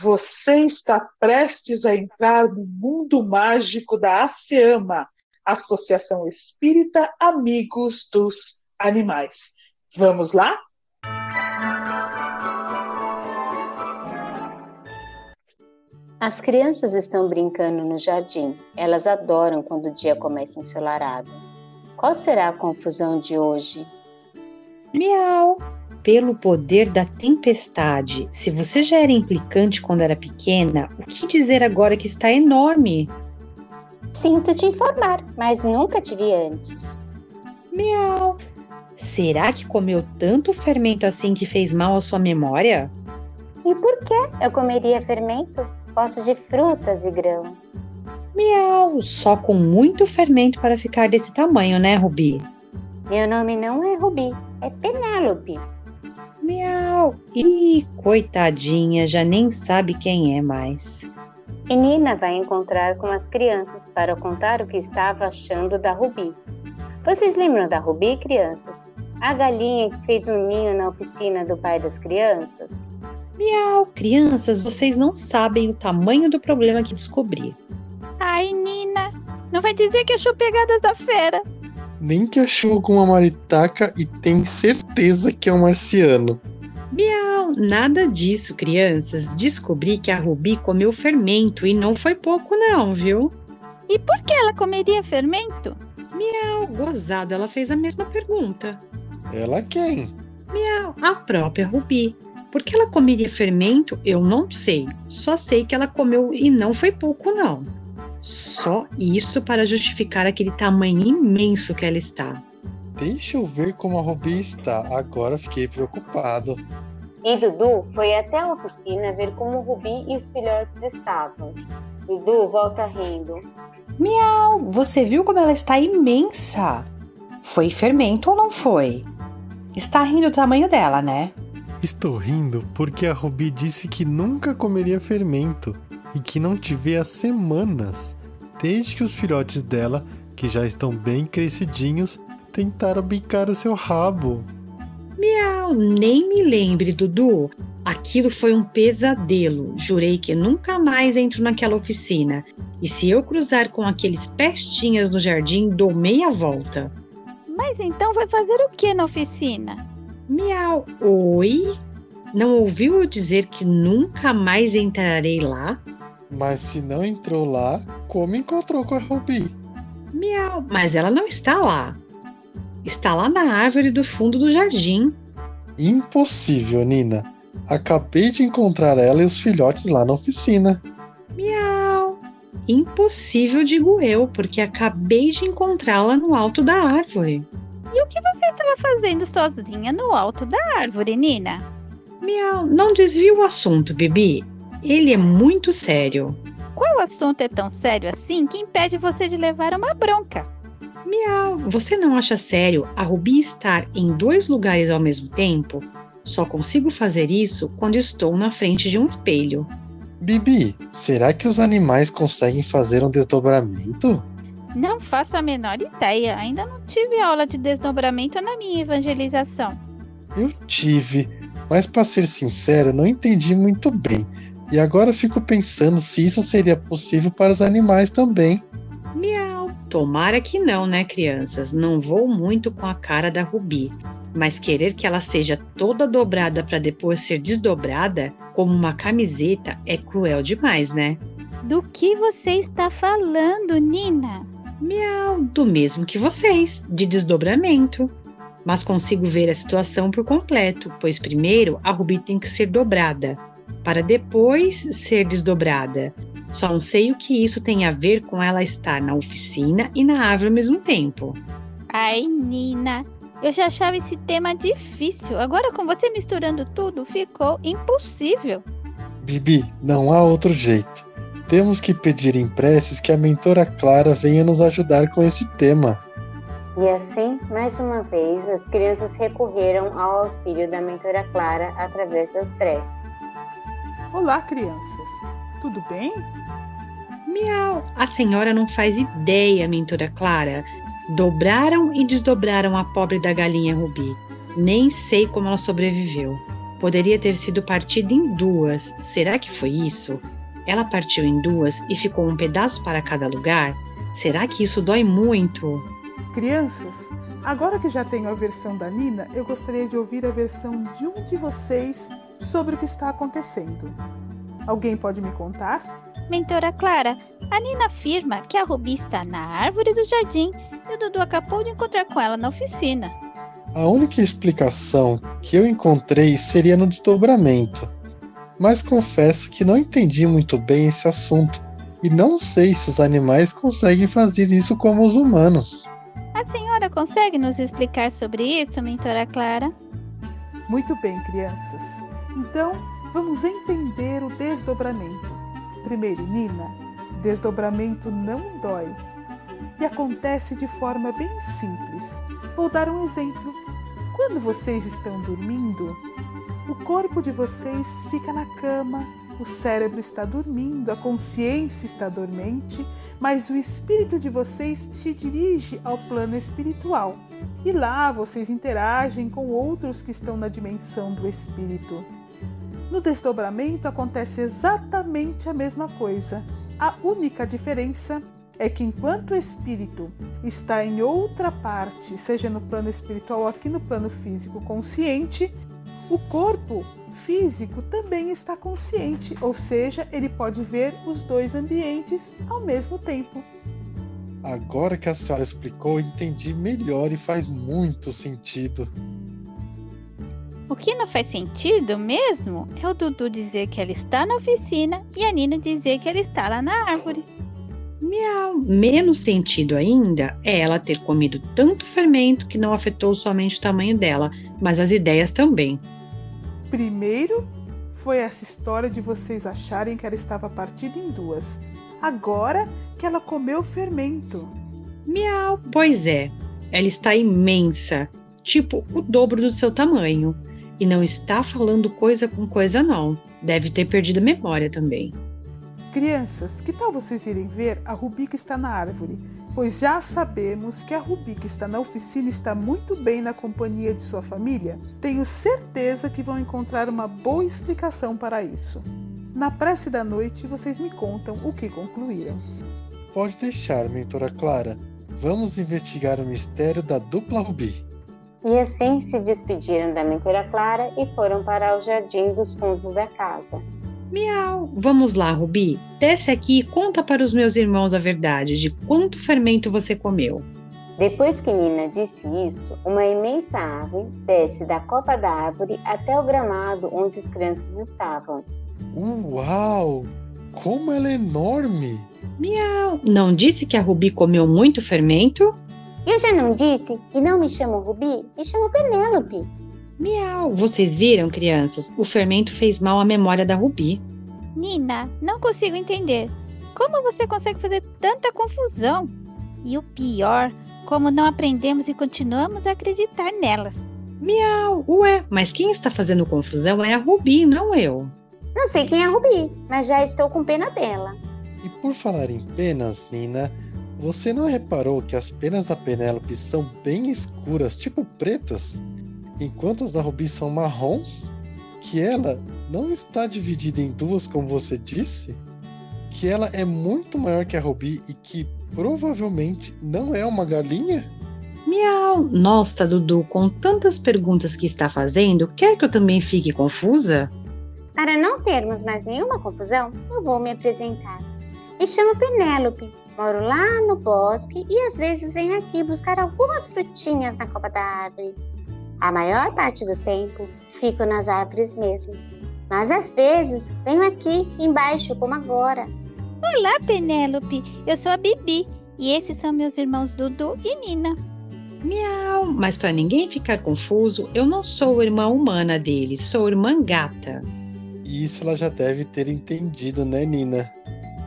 Você está prestes a entrar no mundo mágico da ASEAMA, Associação Espírita Amigos dos Animais. Vamos lá? As crianças estão brincando no jardim. Elas adoram quando o dia começa ensolarado. Qual será a confusão de hoje? Miau! Pelo poder da tempestade, se você já era implicante quando era pequena, o que dizer agora que está enorme? Sinto te informar, mas nunca te vi antes. Miau! Será que comeu tanto fermento assim que fez mal à sua memória? E por que eu comeria fermento? Gosto de frutas e grãos. Miau! Só com muito fermento para ficar desse tamanho, né, Rubi? Meu nome não é Rubi, é Penélope. Miau! Ih, coitadinha, já nem sabe quem é mais. E Nina vai encontrar com as crianças para contar o que estava achando da Rubi. Vocês lembram da Rubi, crianças? A galinha que fez um ninho na oficina do pai das crianças? Miau! Crianças, vocês não sabem o tamanho do problema que descobri. Ai, Nina, não vai dizer que achou pegadas da fera. Nem que achou alguma maritaca e tem certeza que é um marciano. Miau, nada disso, crianças. Descobri que a Rubi comeu fermento e não foi pouco, não, viu? E por que ela comeria fermento? Miau, gozado, ela fez a mesma pergunta. Ela quem? Miau, a própria Rubi. Por que ela comeria fermento, eu não sei. Só sei que ela comeu e não foi pouco, não. Só isso para justificar aquele tamanho imenso que ela está. Deixa eu ver como a Rubi está. Agora fiquei preocupado. E Dudu foi até a oficina ver como o Rubi e os filhotes estavam. Dudu volta rindo. Miau, você viu como ela está imensa? Foi fermento ou não foi? Está rindo do tamanho dela, né? Estou rindo porque a Rubi disse que nunca comeria fermento e que não te vê há semanas, desde que os filhotes dela, que já estão bem crescidinhos, tentaram bicar o seu rabo. Miau, nem me lembre, Dudu. Aquilo foi um pesadelo. Jurei que nunca mais entro naquela oficina. E se eu cruzar com aqueles pestinhas no jardim, dou meia volta. Mas então vai fazer o que na oficina? Miau, oi? Não ouviu eu dizer que nunca mais entrarei lá? Mas se não entrou lá, como encontrou com a Rubi? Miau, mas ela não está lá. Está lá na árvore do fundo do jardim. Impossível, Nina. Acabei de encontrar ela e os filhotes lá na oficina. Miau. Impossível, digo eu, porque acabei de encontrá-la no alto da árvore. E o que você estava fazendo sozinha no alto da árvore, Nina? Miau, não desvie o assunto, Bibi. Ele é muito sério. Qual assunto é tão sério assim que impede você de levar uma bronca? Miau, você não acha sério a Rubi estar em dois lugares ao mesmo tempo? Só consigo fazer isso quando estou na frente de um espelho. Bibi, será que os animais conseguem fazer um desdobramento? Não faço a menor ideia. Ainda não tive aula de desdobramento na minha evangelização. Eu tive, mas para ser sincero, não entendi muito bem. E agora fico pensando se isso seria possível para os animais também. Miau. Tomara que não, né, crianças? Não vou muito com a cara da Rubi. Mas querer que ela seja toda dobrada para depois ser desdobrada, como uma camiseta, é cruel demais, né? Do que você está falando, Nina? Miau, do mesmo que vocês, de desdobramento. Mas consigo ver a situação por completo, pois primeiro a Rubi tem que ser dobrada, para depois ser desdobrada. Só não sei o que isso tem a ver com ela estar na oficina e na árvore ao mesmo tempo. Ai, Nina, eu já achava esse tema difícil. Agora, com você misturando tudo, ficou impossível. Bibi, não há outro jeito. Temos que pedir em preces que a mentora Clara venha nos ajudar com esse tema. E assim, mais uma vez, as crianças recorreram ao auxílio da mentora Clara através das preces. Olá, crianças. Tudo bem? Miau, a senhora não faz ideia, mentora Clara. Dobraram e desdobraram a pobre da galinha Rubi. Nem sei como ela sobreviveu. Poderia ter sido partida em duas. Será que foi isso? Ela partiu em duas e ficou um pedaço para cada lugar? Será que isso dói muito? Crianças, agora que já tenho a versão da Nina, eu gostaria de ouvir a versão de um de vocês sobre o que está acontecendo. Alguém pode me contar? Mentora Clara, a Nina afirma que a Rubi está na árvore do jardim e o Dudu acabou de encontrar com ela na oficina. A única explicação que eu encontrei seria no desdobramento, mas confesso que não entendi muito bem esse assunto e não sei se os animais conseguem fazer isso como os humanos. Senhora consegue nos explicar sobre isso, mentora Clara? Muito bem, crianças. Então, vamos entender o desdobramento. Primeiro, Nina, desdobramento não dói e acontece de forma bem simples. Vou dar um exemplo. Quando vocês estão dormindo, o corpo de vocês fica na cama, o cérebro está dormindo, a consciência está dormente, mas o espírito de vocês se dirige ao plano espiritual. E lá vocês interagem com outros que estão na dimensão do espírito. No desdobramento acontece exatamente a mesma coisa. A única diferença é que enquanto o espírito está em outra parte, seja no plano espiritual ou aqui no plano físico consciente, o corpo físico também está consciente, ou seja, ele pode ver os dois ambientes ao mesmo tempo. Agora que a senhora explicou, entendi melhor e faz muito sentido. O que não faz sentido mesmo é o Dudu dizer que ela está na oficina e a Nina dizer que ela está lá na árvore. Miau. Menos sentido ainda é ela ter comido tanto fermento que não afetou somente o tamanho dela, mas as ideias também. Primeiro foi essa história de vocês acharem que ela estava partida em duas. Agora que ela comeu fermento. Miau, pois é. Ela está imensa, tipo o dobro do seu tamanho. E não está falando coisa com coisa, não. Deve ter perdido a memória também. Crianças, que tal vocês irem ver a Rubi que está na árvore? Pois já sabemos que a Rubi que está na oficina está muito bem na companhia de sua família. Tenho certeza que vão encontrar uma boa explicação para isso. Na prece da noite, vocês me contam o que concluíram. Pode deixar, mentora Clara. Vamos investigar o mistério da dupla Rubi. E assim se despediram da mentora Clara e foram para o jardim dos fundos da casa. Miau. Vamos lá, Rubi. Desce aqui e conta para os meus irmãos a verdade de quanto fermento você comeu. Depois que Nina disse isso, uma imensa árvore desce da copa da árvore até o gramado onde as crianças estavam. Uau! Como ela é enorme! Miau. Não disse que a Rubi comeu muito fermento? Eu já não disse que não me chamo Rubi, me chamo Penélope. Miau! Vocês viram, crianças? O fermento fez mal à memória da Rubi. Nina, não consigo entender. Como você consegue fazer tanta confusão? E o pior, como não aprendemos e continuamos a acreditar nelas. Miau! Ué, mas quem está fazendo confusão é a Rubi, não eu. Não sei quem é a Rubi, mas já estou com pena dela. E por falar em penas, Nina, você não reparou que as penas da Penélope são bem escuras, tipo pretas? Enquanto as da Rubi são marrons, que ela não está dividida em duas, como você disse, que ela é muito maior que a Rubi e que provavelmente não é uma galinha? Miau! Nossa, Dudu, com tantas perguntas que está fazendo, quer que eu também fique confusa? Para não termos mais nenhuma confusão, eu vou me apresentar. Me chamo Penélope, moro lá no bosque e às vezes venho aqui buscar algumas frutinhas na copa da árvore. A maior parte do tempo fico nas árvores mesmo. Mas às vezes venho aqui embaixo, como agora. Olá, Penélope. Eu sou a Bibi e esses são meus irmãos Dudu e Nina. Miau! Mas para ninguém ficar confuso, eu não sou irmã humana dele, sou irmã gata. Isso ela já deve ter entendido, né, Nina?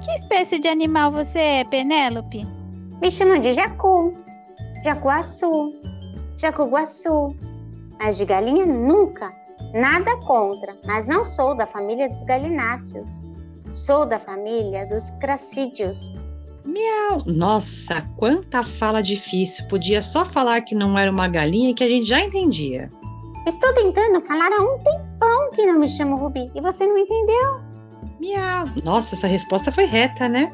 Que espécie de animal você é, Penélope? Me chamam de Jacu, Jacuaçu, Jacuguaçu, mas de galinha nunca. Nada contra, mas não sou da família dos galináceos. Sou da família dos cracídeos. Miau! Nossa, quanta fala difícil. Podia só falar que não era uma galinha que a gente já entendia. Estou tentando falar há um tempão que não me chamo Rubi e você não entendeu? Miau. Nossa, essa resposta foi reta, né?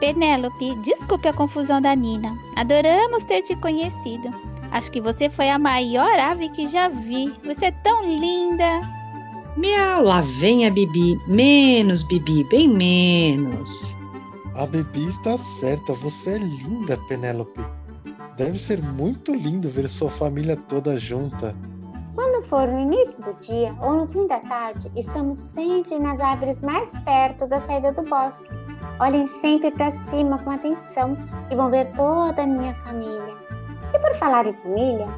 Penélope, desculpe a confusão da Nina. Adoramos ter te conhecido. Acho que você foi a maior ave que já vi. Você é tão linda. Miau, lá vem a Bibi. Menos, Bibi, bem menos. A Bibi está certa, você é linda, Penélope. Deve ser muito lindo ver sua família toda junta. Quando for no início do dia ou no fim da tarde, estamos sempre nas árvores mais perto da saída do bosque. Olhem sempre para cima com atenção e vão ver toda a minha família. E por falar em família,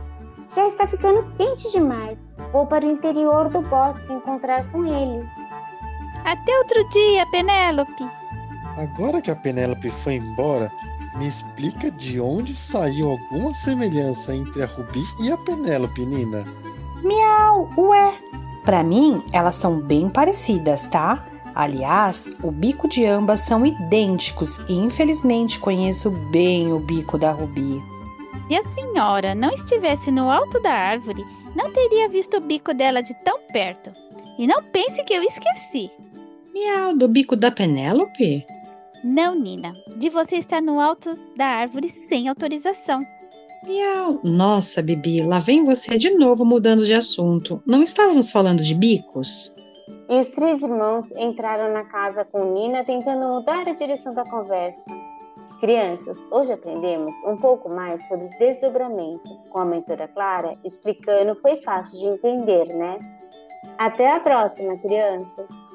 já está ficando quente demais. Vou para o interior do bosque encontrar com eles. Até outro dia, Penélope. Agora que a Penélope foi embora, me explica de onde saiu alguma semelhança entre a Rubi e a Penélope, Nina. Miau, ué. Para mim, elas são bem parecidas, tá? Aliás, o bico de ambas são idênticos e infelizmente conheço bem o bico da Rubi. Se a senhora não estivesse no alto da árvore, não teria visto o bico dela de tão perto. E não pense que eu esqueci. Miau, do bico da Penélope? Não, Nina, de você estar no alto da árvore sem autorização. Miau. Nossa, Bibi, lá vem você de novo mudando de assunto. Não estávamos falando de bicos? E os três irmãos entraram na casa com Nina tentando mudar a direção da conversa. Crianças, hoje aprendemos um pouco mais sobre desdobramento, com a mentora Clara explicando foi fácil de entender, né? Até a próxima, crianças!